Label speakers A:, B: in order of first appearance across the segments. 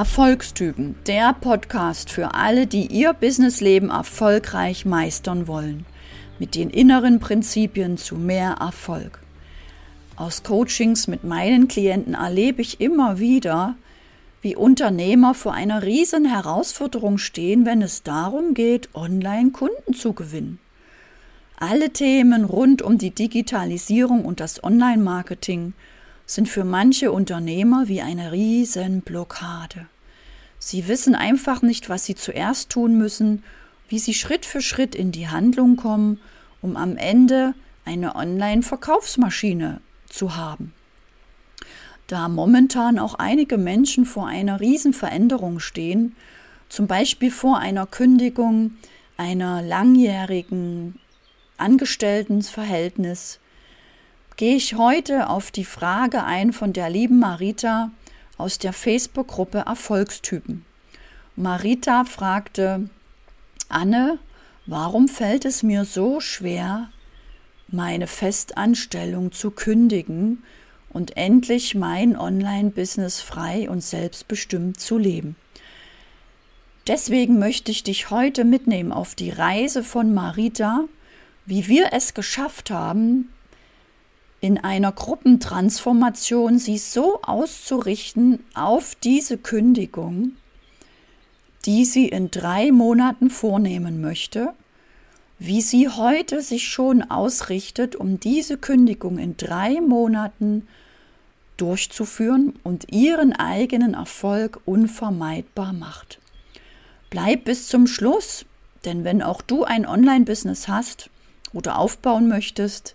A: Erfolgstypen, der Podcast für alle, die ihr Businessleben erfolgreich meistern wollen, mit den inneren Prinzipien zu mehr Erfolg. Aus Coachings mit meinen Klienten erlebe ich immer wieder, wie Unternehmer vor einer riesen Herausforderung stehen, wenn es darum geht, online Kunden zu gewinnen. Alle Themen rund um die Digitalisierung und das Online-Marketing sind für manche Unternehmer wie eine Riesenblockade. Sie wissen einfach nicht, was sie zuerst tun müssen, wie sie Schritt für Schritt in die Handlung kommen, um am Ende eine Online-Verkaufsmaschine zu haben. Da momentan auch einige Menschen vor einer Riesenveränderung stehen, zum Beispiel vor einer Kündigung einer langjährigen Angestelltenverhältnis, gehe ich heute auf die Frage ein von der lieben Marita aus der Facebook-Gruppe Erfolgstypen. Marita fragte, Anne, warum fällt es mir so schwer, meine Festanstellung zu kündigen und endlich mein Online-Business frei und selbstbestimmt zu leben? Deswegen möchte ich dich heute mitnehmen auf die Reise von Marita, wie wir es geschafft haben, in einer Gruppentransformation sie so auszurichten auf diese Kündigung, die sie in drei Monaten vornehmen möchte, wie sie heute sich schon ausrichtet, um diese Kündigung in drei Monaten durchzuführen und ihren eigenen Erfolg unvermeidbar macht. Bleib bis zum Schluss, denn wenn auch du ein Online-Business hast oder aufbauen möchtest,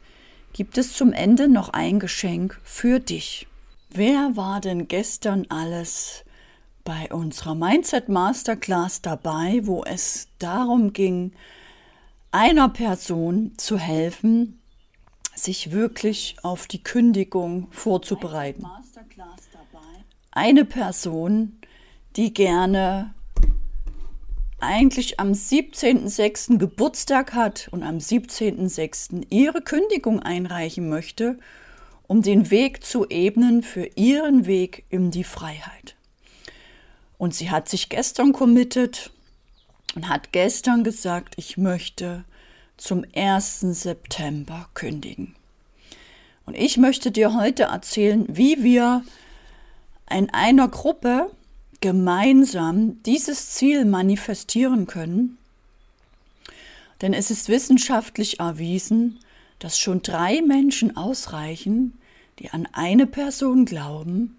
A: gibt es zum Ende noch ein Geschenk für dich. Wer war denn gestern alles bei unserer Mindset Masterclass dabei, wo es darum ging, einer Person zu helfen, sich wirklich auf die Kündigung vorzubereiten. Eine Person, die gerne eigentlich am 17.06. Geburtstag hat und am 17.06. ihre Kündigung einreichen möchte, um den Weg zu ebnen für ihren Weg in die Freiheit. Und sie hat sich gestern committed und hat gestern gesagt, ich möchte zum 1. September kündigen. Und ich möchte dir heute erzählen, wie wir in einer Gruppe gemeinsam dieses Ziel manifestieren können, denn es ist wissenschaftlich erwiesen, dass schon drei Menschen ausreichen, die an eine Person glauben,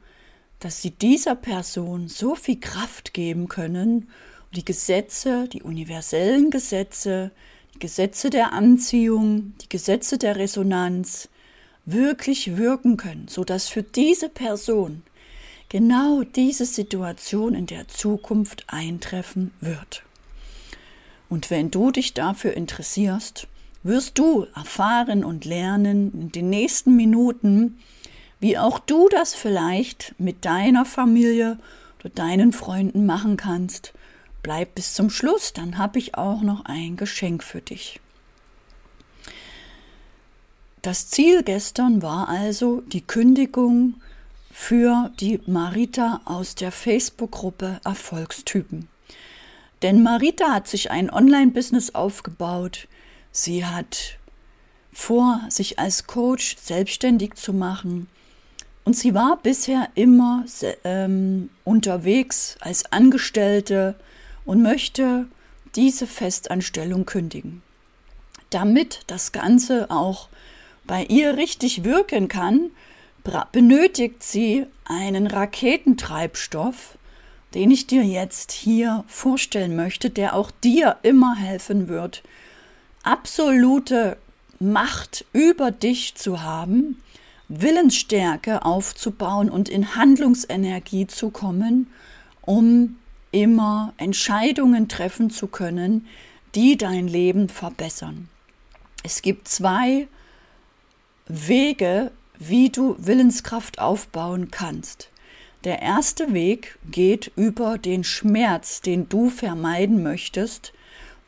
A: dass sie dieser Person so viel Kraft geben können, die Gesetze, die universellen Gesetze, die Gesetze der Anziehung, die Gesetze der Resonanz wirklich wirken können, sodass für diese Person genau diese Situation in der Zukunft eintreffen wird. Und wenn du dich dafür interessierst, wirst du erfahren und lernen in den nächsten Minuten, wie auch du das vielleicht mit deiner Familie oder deinen Freunden machen kannst. Bleib bis zum Schluss, dann habe ich auch noch ein Geschenk für dich. Das Ziel gestern war also die Kündigung für die Marita aus der Facebook-Gruppe Erfolgstypen. Denn Marita hat sich ein Online-Business aufgebaut. Sie hat vor, sich als Coach selbstständig zu machen. Und sie war bisher immer ähm, unterwegs als Angestellte und möchte diese Festanstellung kündigen. Damit das Ganze auch bei ihr richtig wirken kann, benötigt sie einen Raketentreibstoff, den ich dir jetzt hier vorstellen möchte, der auch dir immer helfen wird, absolute Macht über dich zu haben, Willensstärke aufzubauen und in Handlungsenergie zu kommen, um immer Entscheidungen treffen zu können, die dein Leben verbessern. Es gibt zwei Wege, wie du Willenskraft aufbauen kannst. Der erste Weg geht über den Schmerz, den du vermeiden möchtest,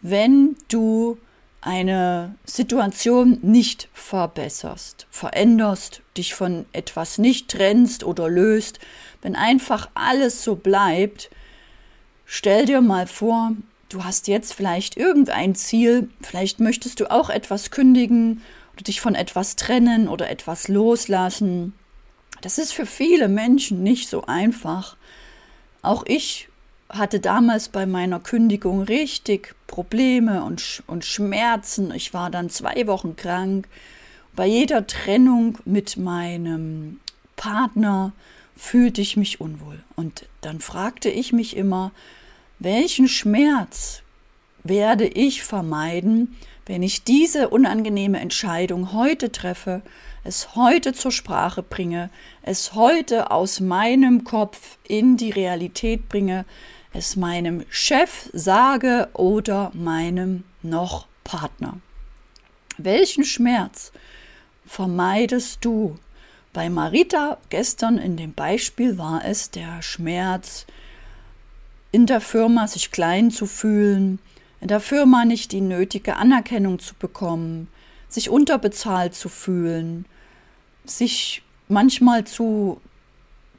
A: wenn du eine Situation nicht verbesserst, veränderst, dich von etwas nicht trennst oder löst, wenn einfach alles so bleibt, stell dir mal vor, du hast jetzt vielleicht irgendein Ziel, vielleicht möchtest du auch etwas kündigen dich von etwas trennen oder etwas loslassen. Das ist für viele Menschen nicht so einfach. Auch ich hatte damals bei meiner Kündigung richtig Probleme und, und Schmerzen. Ich war dann zwei Wochen krank. Bei jeder Trennung mit meinem Partner fühlte ich mich unwohl. Und dann fragte ich mich immer, welchen Schmerz werde ich vermeiden, wenn ich diese unangenehme Entscheidung heute treffe, es heute zur Sprache bringe, es heute aus meinem Kopf in die Realität bringe, es meinem Chef sage oder meinem noch Partner. Welchen Schmerz vermeidest du? Bei Marita gestern in dem Beispiel war es der Schmerz, in der Firma sich klein zu fühlen, in der Firma nicht die nötige Anerkennung zu bekommen, sich unterbezahlt zu fühlen, sich manchmal zu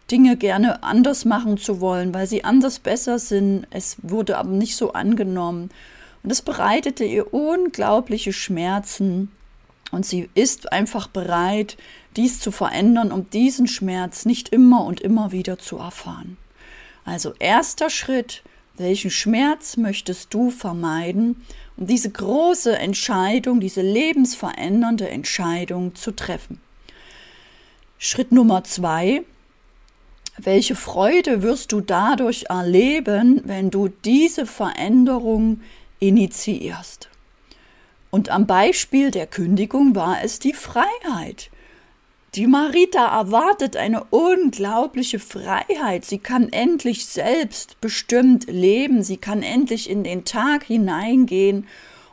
A: Dinge gerne anders machen zu wollen, weil sie anders besser sind. Es wurde aber nicht so angenommen. Und es bereitete ihr unglaubliche Schmerzen. Und sie ist einfach bereit, dies zu verändern, um diesen Schmerz nicht immer und immer wieder zu erfahren. Also erster Schritt, welchen Schmerz möchtest du vermeiden, um diese große Entscheidung, diese lebensverändernde Entscheidung zu treffen? Schritt Nummer zwei, welche Freude wirst du dadurch erleben, wenn du diese Veränderung initiierst? Und am Beispiel der Kündigung war es die Freiheit. Die Marita erwartet eine unglaubliche Freiheit. Sie kann endlich selbstbestimmt leben. Sie kann endlich in den Tag hineingehen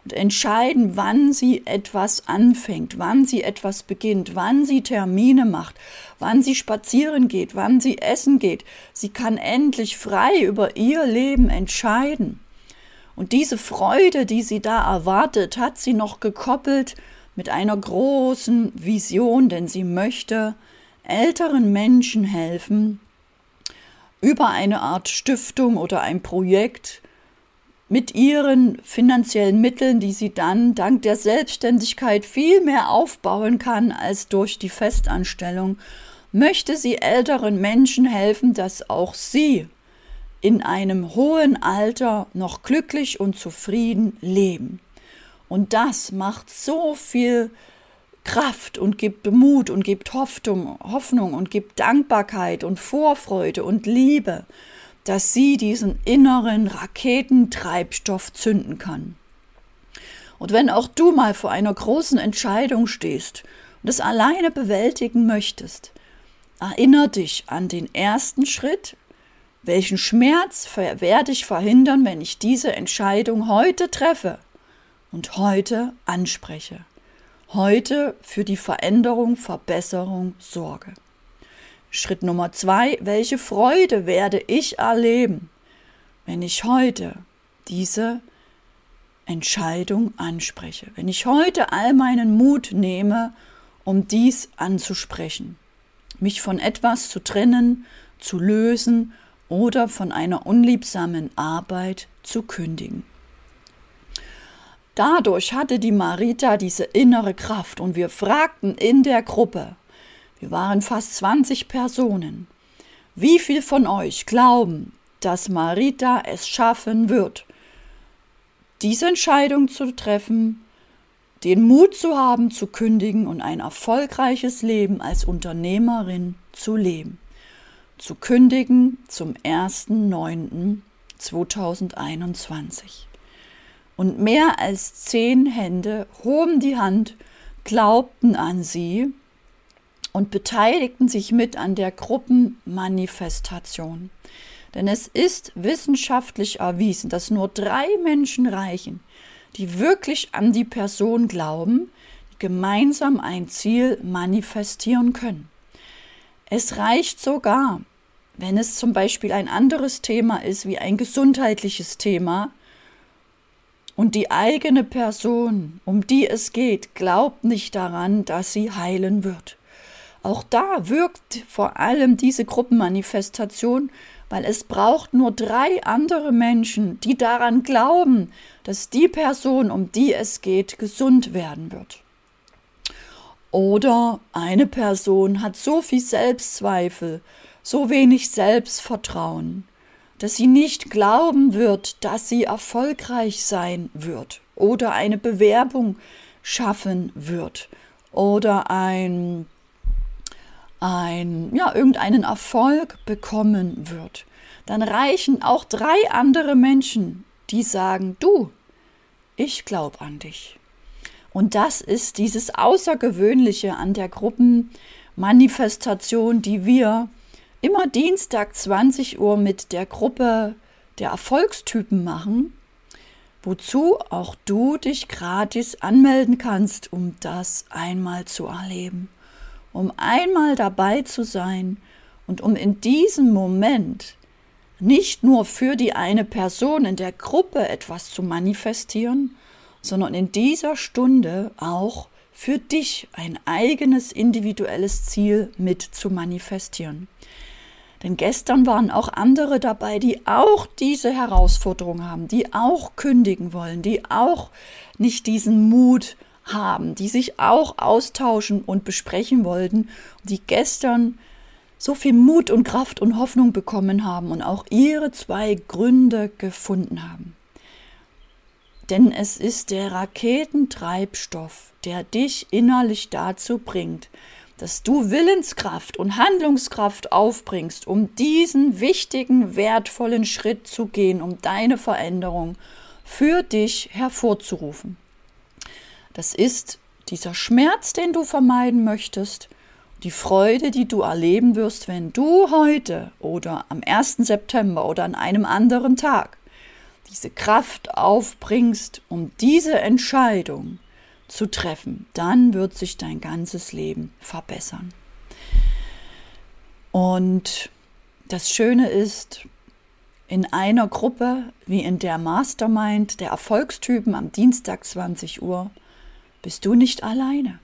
A: und entscheiden, wann sie etwas anfängt, wann sie etwas beginnt, wann sie Termine macht, wann sie spazieren geht, wann sie essen geht. Sie kann endlich frei über ihr Leben entscheiden. Und diese Freude, die sie da erwartet, hat sie noch gekoppelt mit einer großen Vision, denn sie möchte älteren Menschen helfen, über eine Art Stiftung oder ein Projekt, mit ihren finanziellen Mitteln, die sie dann dank der Selbstständigkeit viel mehr aufbauen kann als durch die Festanstellung, möchte sie älteren Menschen helfen, dass auch sie in einem hohen Alter noch glücklich und zufrieden leben. Und das macht so viel Kraft und gibt Mut und gibt Hoffnung, Hoffnung und gibt Dankbarkeit und Vorfreude und Liebe dass sie diesen inneren Raketentreibstoff zünden kann. Und wenn auch du mal vor einer großen Entscheidung stehst und es alleine bewältigen möchtest, erinnere dich an den ersten Schritt, welchen Schmerz werde ich verhindern, wenn ich diese Entscheidung heute treffe und heute anspreche, heute für die Veränderung, Verbesserung sorge. Schritt Nummer zwei, welche Freude werde ich erleben, wenn ich heute diese Entscheidung anspreche, wenn ich heute all meinen Mut nehme, um dies anzusprechen, mich von etwas zu trennen, zu lösen oder von einer unliebsamen Arbeit zu kündigen. Dadurch hatte die Marita diese innere Kraft und wir fragten in der Gruppe, wir waren fast 20 Personen. Wie viel von euch glauben, dass Marita es schaffen wird, diese Entscheidung zu treffen, den Mut zu haben, zu kündigen und ein erfolgreiches Leben als Unternehmerin zu leben? Zu kündigen zum 1.9.2021. Und mehr als zehn Hände hoben die Hand, glaubten an sie und beteiligten sich mit an der Gruppenmanifestation. Denn es ist wissenschaftlich erwiesen, dass nur drei Menschen reichen, die wirklich an die Person glauben, die gemeinsam ein Ziel manifestieren können. Es reicht sogar, wenn es zum Beispiel ein anderes Thema ist wie ein gesundheitliches Thema, Und die eigene Person, um die es geht, glaubt nicht daran, dass sie heilen wird. Auch da wirkt vor allem diese Gruppenmanifestation, weil es braucht nur drei andere Menschen, die daran glauben, dass die Person, um die es geht, gesund werden wird. Oder eine Person hat so viel Selbstzweifel, so wenig Selbstvertrauen, dass sie nicht glauben wird, dass sie erfolgreich sein wird oder eine Bewerbung schaffen wird oder ein ein, ja, irgendeinen Erfolg bekommen wird, dann reichen auch drei andere Menschen, die sagen, du, ich glaube an dich. Und das ist dieses Außergewöhnliche an der Gruppenmanifestation, die wir immer Dienstag 20 Uhr mit der Gruppe der Erfolgstypen machen, wozu auch du dich gratis anmelden kannst, um das einmal zu erleben um einmal dabei zu sein und um in diesem Moment nicht nur für die eine Person in der Gruppe etwas zu manifestieren, sondern in dieser Stunde auch für dich ein eigenes individuelles Ziel mit zu manifestieren. Denn gestern waren auch andere dabei, die auch diese Herausforderung haben, die auch kündigen wollen, die auch nicht diesen Mut haben, die sich auch austauschen und besprechen wollten, die gestern so viel Mut und Kraft und Hoffnung bekommen haben und auch ihre zwei Gründe gefunden haben. Denn es ist der Raketentreibstoff, der dich innerlich dazu bringt, dass du Willenskraft und Handlungskraft aufbringst, um diesen wichtigen, wertvollen Schritt zu gehen, um deine Veränderung für dich hervorzurufen. Das ist dieser Schmerz, den du vermeiden möchtest, die Freude, die du erleben wirst, wenn du heute oder am 1. September oder an einem anderen Tag diese Kraft aufbringst, um diese Entscheidung zu treffen, dann wird sich dein ganzes Leben verbessern. Und das Schöne ist, in einer Gruppe wie in der Mastermind der Erfolgstypen am Dienstag 20 Uhr bist du nicht alleine.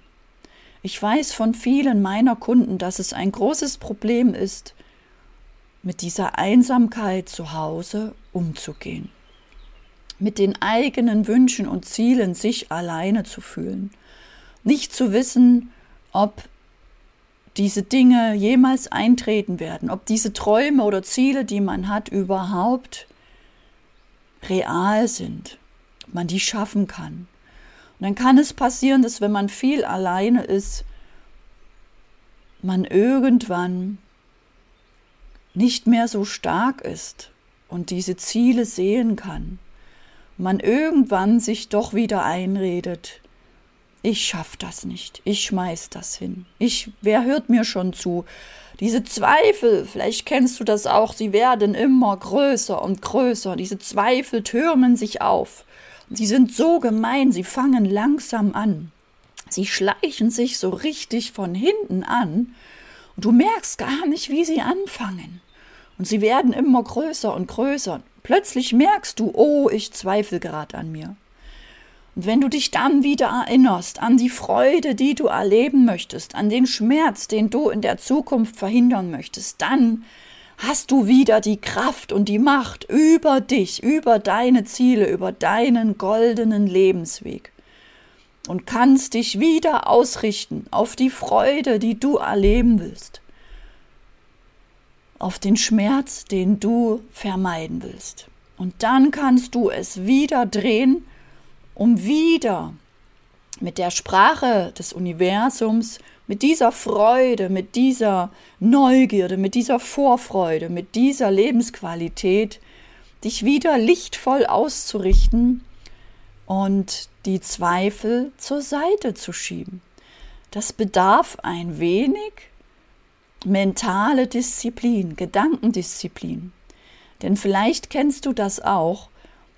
A: Ich weiß von vielen meiner Kunden, dass es ein großes Problem ist, mit dieser Einsamkeit zu Hause umzugehen, mit den eigenen Wünschen und Zielen sich alleine zu fühlen, nicht zu wissen, ob diese Dinge jemals eintreten werden, ob diese Träume oder Ziele, die man hat, überhaupt real sind, ob man die schaffen kann. Und dann kann es passieren, dass wenn man viel alleine ist, man irgendwann nicht mehr so stark ist und diese Ziele sehen kann. Man irgendwann sich doch wieder einredet, ich schaff das nicht, ich schmeiß das hin. Ich, wer hört mir schon zu? Diese Zweifel, vielleicht kennst du das auch, sie werden immer größer und größer. Diese Zweifel türmen sich auf. Sie sind so gemein, sie fangen langsam an. Sie schleichen sich so richtig von hinten an und du merkst gar nicht, wie sie anfangen. Und sie werden immer größer und größer. Plötzlich merkst du, oh, ich zweifle gerade an mir. Und wenn du dich dann wieder erinnerst an die Freude, die du erleben möchtest, an den Schmerz, den du in der Zukunft verhindern möchtest, dann hast du wieder die Kraft und die Macht über dich, über deine Ziele, über deinen goldenen Lebensweg und kannst dich wieder ausrichten auf die Freude, die du erleben willst, auf den Schmerz, den du vermeiden willst. Und dann kannst du es wieder drehen, um wieder mit der Sprache des Universums mit dieser Freude, mit dieser Neugierde, mit dieser Vorfreude, mit dieser Lebensqualität, dich wieder lichtvoll auszurichten und die Zweifel zur Seite zu schieben. Das bedarf ein wenig mentale Disziplin, Gedankendisziplin. Denn vielleicht kennst du das auch,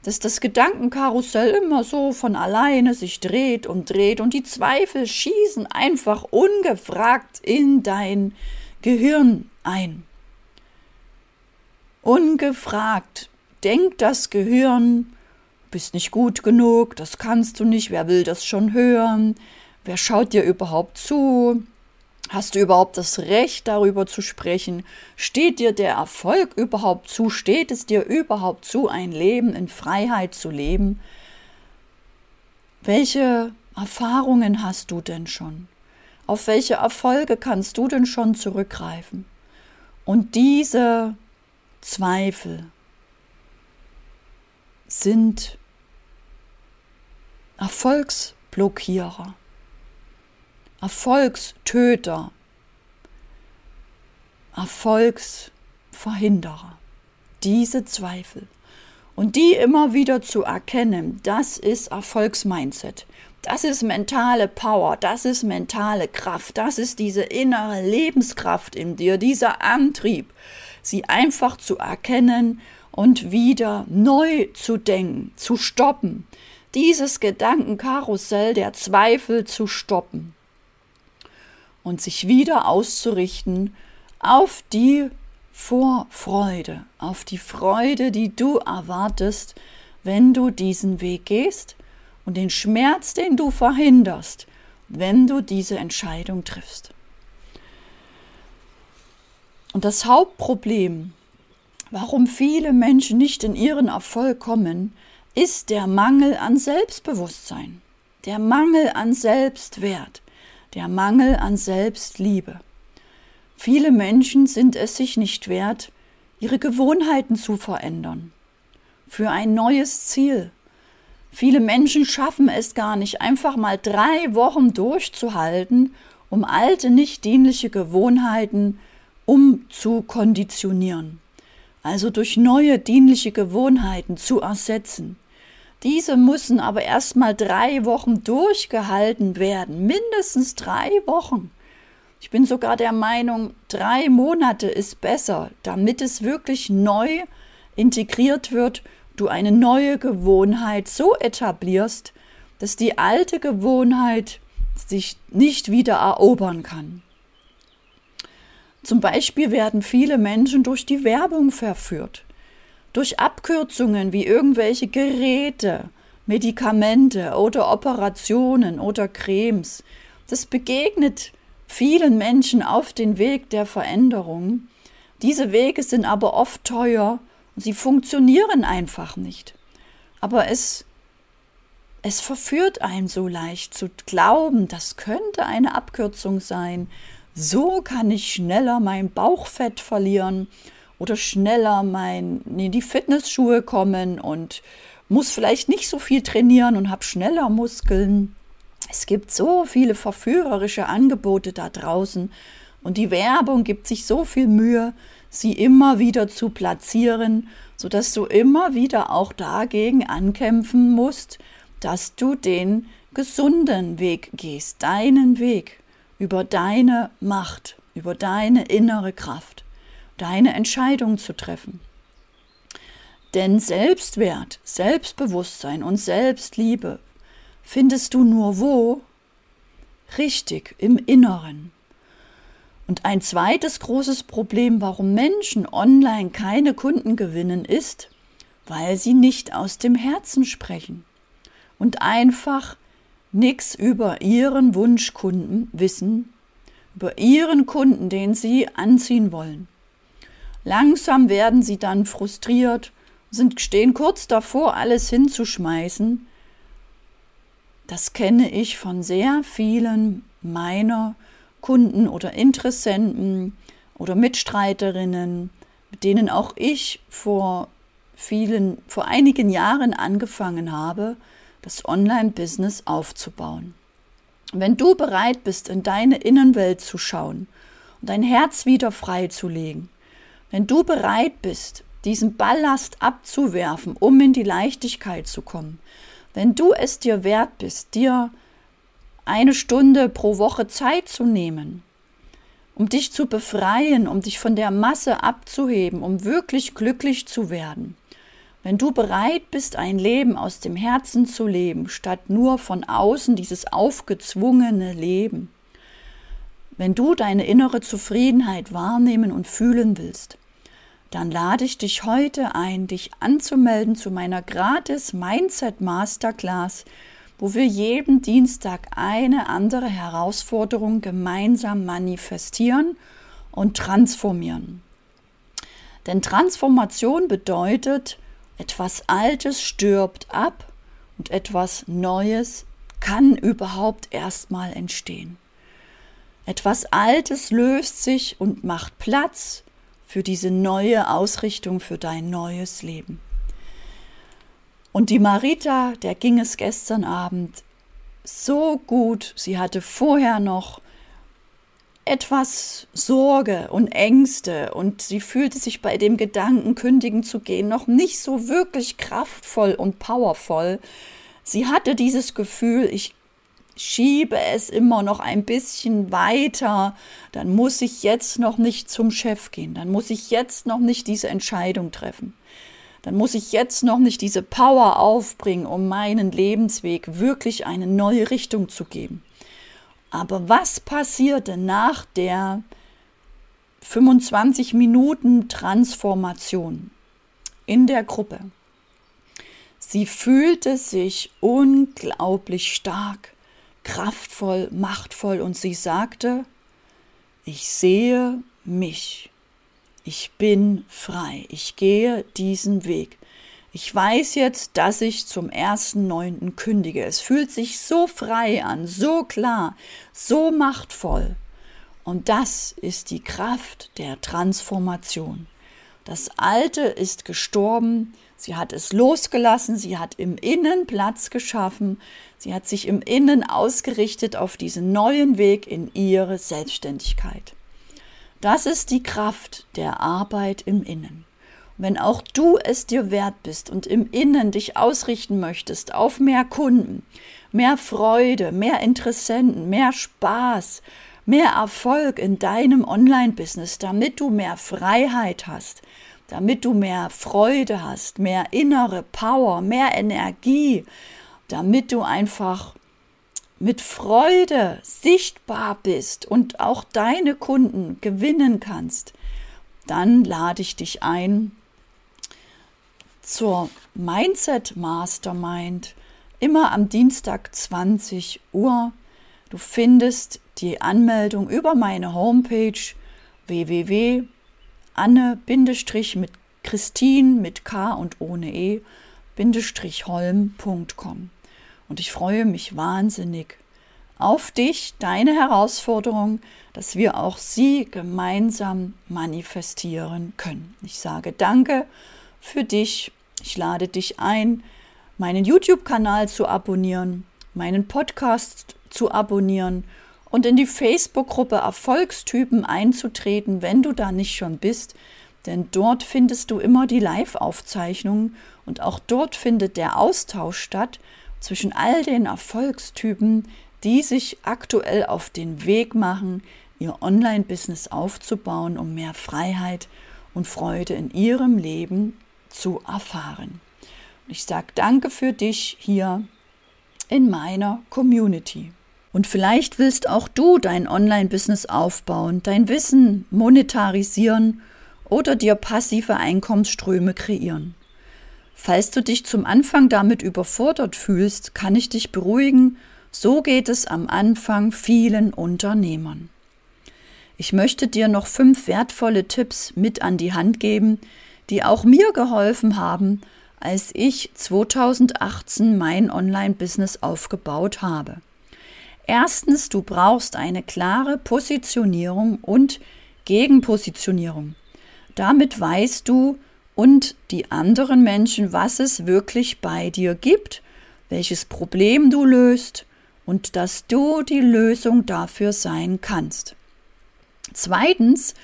A: dass das Gedankenkarussell immer so von alleine sich dreht und dreht und die Zweifel schießen einfach ungefragt in dein Gehirn ein. Ungefragt denkt das Gehirn bist nicht gut genug, das kannst du nicht, wer will das schon hören, wer schaut dir überhaupt zu, hast du überhaupt das Recht darüber zu sprechen, steht dir der Erfolg überhaupt zu, steht es dir überhaupt zu, ein Leben in Freiheit zu leben, welche Erfahrungen hast du denn schon? Auf welche Erfolge kannst du denn schon zurückgreifen? Und diese Zweifel sind Erfolgsblockierer, Erfolgstöter, Erfolgsverhinderer. Diese Zweifel. Und die immer wieder zu erkennen, das ist Erfolgsmindset. Das ist mentale Power, das ist mentale Kraft, das ist diese innere Lebenskraft in dir, dieser Antrieb, sie einfach zu erkennen und wieder neu zu denken, zu stoppen, dieses Gedankenkarussell der Zweifel zu stoppen und sich wieder auszurichten auf die Vorfreude, auf die Freude, die du erwartest, wenn du diesen Weg gehst und den Schmerz, den du verhinderst, wenn du diese Entscheidung triffst. Und das Hauptproblem, warum viele Menschen nicht in ihren Erfolg kommen, ist der Mangel an Selbstbewusstsein, der Mangel an Selbstwert, der Mangel an Selbstliebe. Viele Menschen sind es sich nicht wert, ihre Gewohnheiten zu verändern, für ein neues Ziel, Viele Menschen schaffen es gar nicht, einfach mal drei Wochen durchzuhalten, um alte, nicht dienliche Gewohnheiten umzukonditionieren, also durch neue, dienliche Gewohnheiten zu ersetzen. Diese müssen aber erst mal drei Wochen durchgehalten werden, mindestens drei Wochen. Ich bin sogar der Meinung, drei Monate ist besser, damit es wirklich neu integriert wird du eine neue Gewohnheit so etablierst, dass die alte Gewohnheit sich nicht wieder erobern kann. Zum Beispiel werden viele Menschen durch die Werbung verführt, durch Abkürzungen wie irgendwelche Geräte, Medikamente oder Operationen oder Cremes. Das begegnet vielen Menschen auf den Weg der Veränderung. Diese Wege sind aber oft teuer Sie funktionieren einfach nicht. Aber es, es verführt einen so leicht zu glauben, das könnte eine Abkürzung sein. So kann ich schneller mein Bauchfett verlieren oder schneller mein, in die Fitnessschuhe kommen und muss vielleicht nicht so viel trainieren und habe schneller Muskeln. Es gibt so viele verführerische Angebote da draußen und die Werbung gibt sich so viel Mühe, sie immer wieder zu platzieren, sodass du immer wieder auch dagegen ankämpfen musst, dass du den gesunden Weg gehst, deinen Weg über deine Macht, über deine innere Kraft, deine Entscheidung zu treffen. Denn Selbstwert, Selbstbewusstsein und Selbstliebe findest du nur wo? Richtig, im Inneren. Und ein zweites großes Problem, warum Menschen online keine Kunden gewinnen, ist, weil sie nicht aus dem Herzen sprechen und einfach nichts über ihren Wunschkunden wissen, über ihren Kunden, den sie anziehen wollen. Langsam werden sie dann frustriert, sind, stehen kurz davor, alles hinzuschmeißen. Das kenne ich von sehr vielen meiner Kunden oder Interessenten oder Mitstreiterinnen, mit denen auch ich vor vielen, vor einigen Jahren angefangen habe, das Online-Business aufzubauen. Wenn du bereit bist, in deine Innenwelt zu schauen und dein Herz wieder freizulegen, wenn du bereit bist, diesen Ballast abzuwerfen, um in die Leichtigkeit zu kommen, wenn du es dir wert bist, dir eine Stunde pro Woche Zeit zu nehmen, um dich zu befreien, um dich von der Masse abzuheben, um wirklich glücklich zu werden. Wenn du bereit bist, ein Leben aus dem Herzen zu leben, statt nur von außen dieses aufgezwungene Leben, wenn du deine innere Zufriedenheit wahrnehmen und fühlen willst, dann lade ich dich heute ein, dich anzumelden zu meiner gratis Mindset Masterclass, wo wir jeden Dienstag eine andere Herausforderung gemeinsam manifestieren und transformieren. Denn Transformation bedeutet, etwas Altes stirbt ab und etwas Neues kann überhaupt erstmal entstehen. Etwas Altes löst sich und macht Platz für diese neue Ausrichtung, für dein neues Leben. Und die Marita, der ging es gestern Abend so gut. Sie hatte vorher noch etwas Sorge und Ängste und sie fühlte sich bei dem Gedanken, kündigen zu gehen, noch nicht so wirklich kraftvoll und powervoll. Sie hatte dieses Gefühl, ich schiebe es immer noch ein bisschen weiter, dann muss ich jetzt noch nicht zum Chef gehen, dann muss ich jetzt noch nicht diese Entscheidung treffen. Dann muss ich jetzt noch nicht diese Power aufbringen, um meinen Lebensweg wirklich eine neue Richtung zu geben. Aber was passierte nach der 25 Minuten Transformation in der Gruppe? Sie fühlte sich unglaublich stark kraftvoll, machtvoll und sie sagte, ich sehe mich, ich bin frei, ich gehe diesen Weg. Ich weiß jetzt, dass ich zum ersten Neunten kündige. Es fühlt sich so frei an, so klar, so machtvoll. Und das ist die Kraft der Transformation. Das Alte ist gestorben, sie hat es losgelassen, sie hat im Innen Platz geschaffen, sie hat sich im Innen ausgerichtet auf diesen neuen Weg in ihre Selbstständigkeit. Das ist die Kraft der Arbeit im Innen. Wenn auch du es dir wert bist und im Innen dich ausrichten möchtest auf mehr Kunden, mehr Freude, mehr Interessenten, mehr Spaß, mehr Erfolg in deinem Online-Business, damit du mehr Freiheit hast, damit du mehr Freude hast, mehr innere Power, mehr Energie, damit du einfach mit Freude sichtbar bist und auch deine Kunden gewinnen kannst, dann lade ich dich ein zur Mindset Mastermind immer am Dienstag 20 Uhr. Du findest die Anmeldung über meine Homepage www.anne- mit Christine mit K und ohne E holm.com. Und ich freue mich wahnsinnig auf dich, deine Herausforderung, dass wir auch sie gemeinsam manifestieren können. Ich sage danke für dich. Ich lade dich ein, meinen YouTube-Kanal zu abonnieren, meinen Podcast zu abonnieren und in die Facebook-Gruppe Erfolgstypen einzutreten, wenn du da nicht schon bist. Denn dort findest du immer die Live-Aufzeichnungen und auch dort findet der Austausch statt zwischen all den Erfolgstypen, die sich aktuell auf den Weg machen, ihr Online-Business aufzubauen, um mehr Freiheit und Freude in ihrem Leben zu erfahren. ich sage danke für dich hier in meiner Community. Und vielleicht willst auch du dein Online-Business aufbauen, dein Wissen monetarisieren oder dir passive Einkommensströme kreieren. Falls du dich zum Anfang damit überfordert fühlst, kann ich dich beruhigen, so geht es am Anfang vielen Unternehmern. Ich möchte dir noch fünf wertvolle Tipps mit an die Hand geben, die auch mir geholfen haben, als ich 2018 mein Online-Business aufgebaut habe. Erstens, du brauchst eine klare Positionierung und Gegenpositionierung. Damit weißt du, und die anderen Menschen, was es wirklich bei dir gibt, welches Problem du löst und dass du die Lösung dafür sein kannst. Zweitens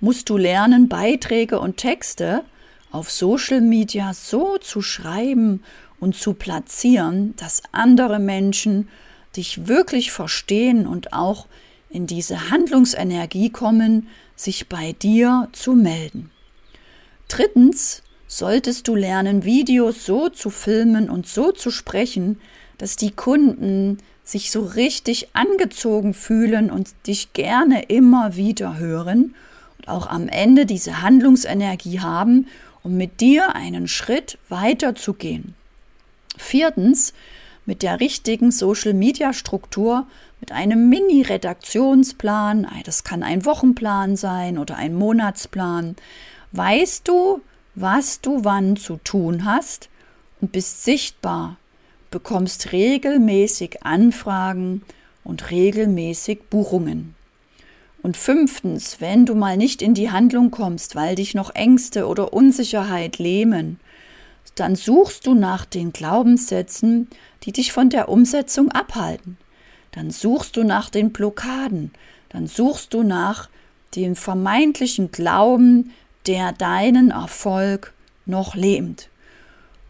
A: musst du lernen, Beiträge und Texte auf Social Media so zu schreiben und zu platzieren, dass andere Menschen dich wirklich verstehen und auch in diese Handlungsenergie kommen, sich bei dir zu melden. Drittens solltest du lernen, Videos so zu filmen und so zu sprechen, dass die Kunden sich so richtig angezogen fühlen und dich gerne immer wieder hören. Und auch am Ende diese Handlungsenergie haben, um mit dir einen Schritt weiterzugehen. Viertens, mit der richtigen Social-Media-Struktur, mit einem Mini-Redaktionsplan, das kann ein Wochenplan sein oder ein Monatsplan, weißt du, was du wann zu tun hast und bist sichtbar, bekommst regelmäßig Anfragen und regelmäßig Buchungen. Und fünftens, wenn du mal nicht in die Handlung kommst, weil dich noch Ängste oder Unsicherheit lähmen, dann suchst du nach den Glaubenssätzen, die dich von der Umsetzung abhalten. Dann suchst du nach den Blockaden, dann suchst du nach dem vermeintlichen Glauben, der deinen Erfolg noch lähmt.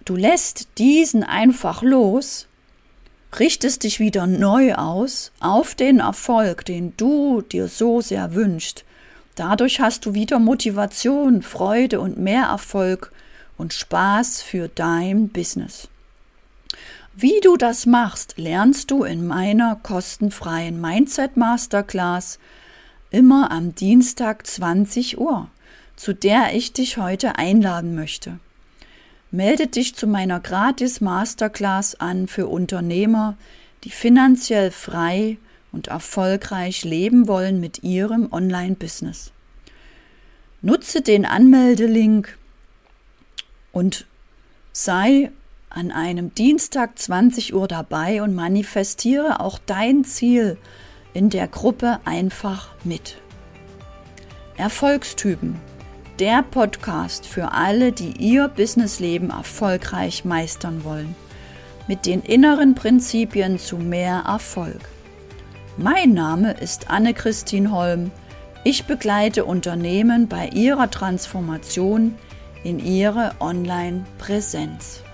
A: Du lässt diesen einfach los, richtest dich wieder neu aus auf den Erfolg, den du dir so sehr wünschst. Dadurch hast du wieder Motivation, Freude und mehr Erfolg und Spaß für dein Business. Wie du das machst, lernst du in meiner kostenfreien Mindset Masterclass immer am Dienstag 20 Uhr, zu der ich dich heute einladen möchte. Melde dich zu meiner gratis Masterclass an für Unternehmer, die finanziell frei und erfolgreich leben wollen mit ihrem Online-Business. Nutze den Anmeldelink und sei an einem Dienstag 20 Uhr dabei und manifestiere auch dein Ziel in der Gruppe einfach mit. Erfolgstypen. Der Podcast für alle, die ihr Businessleben erfolgreich meistern wollen. Mit den inneren Prinzipien zu mehr Erfolg. Mein Name ist Anne-Christine Holm. Ich begleite Unternehmen bei ihrer Transformation in ihre Online-Präsenz.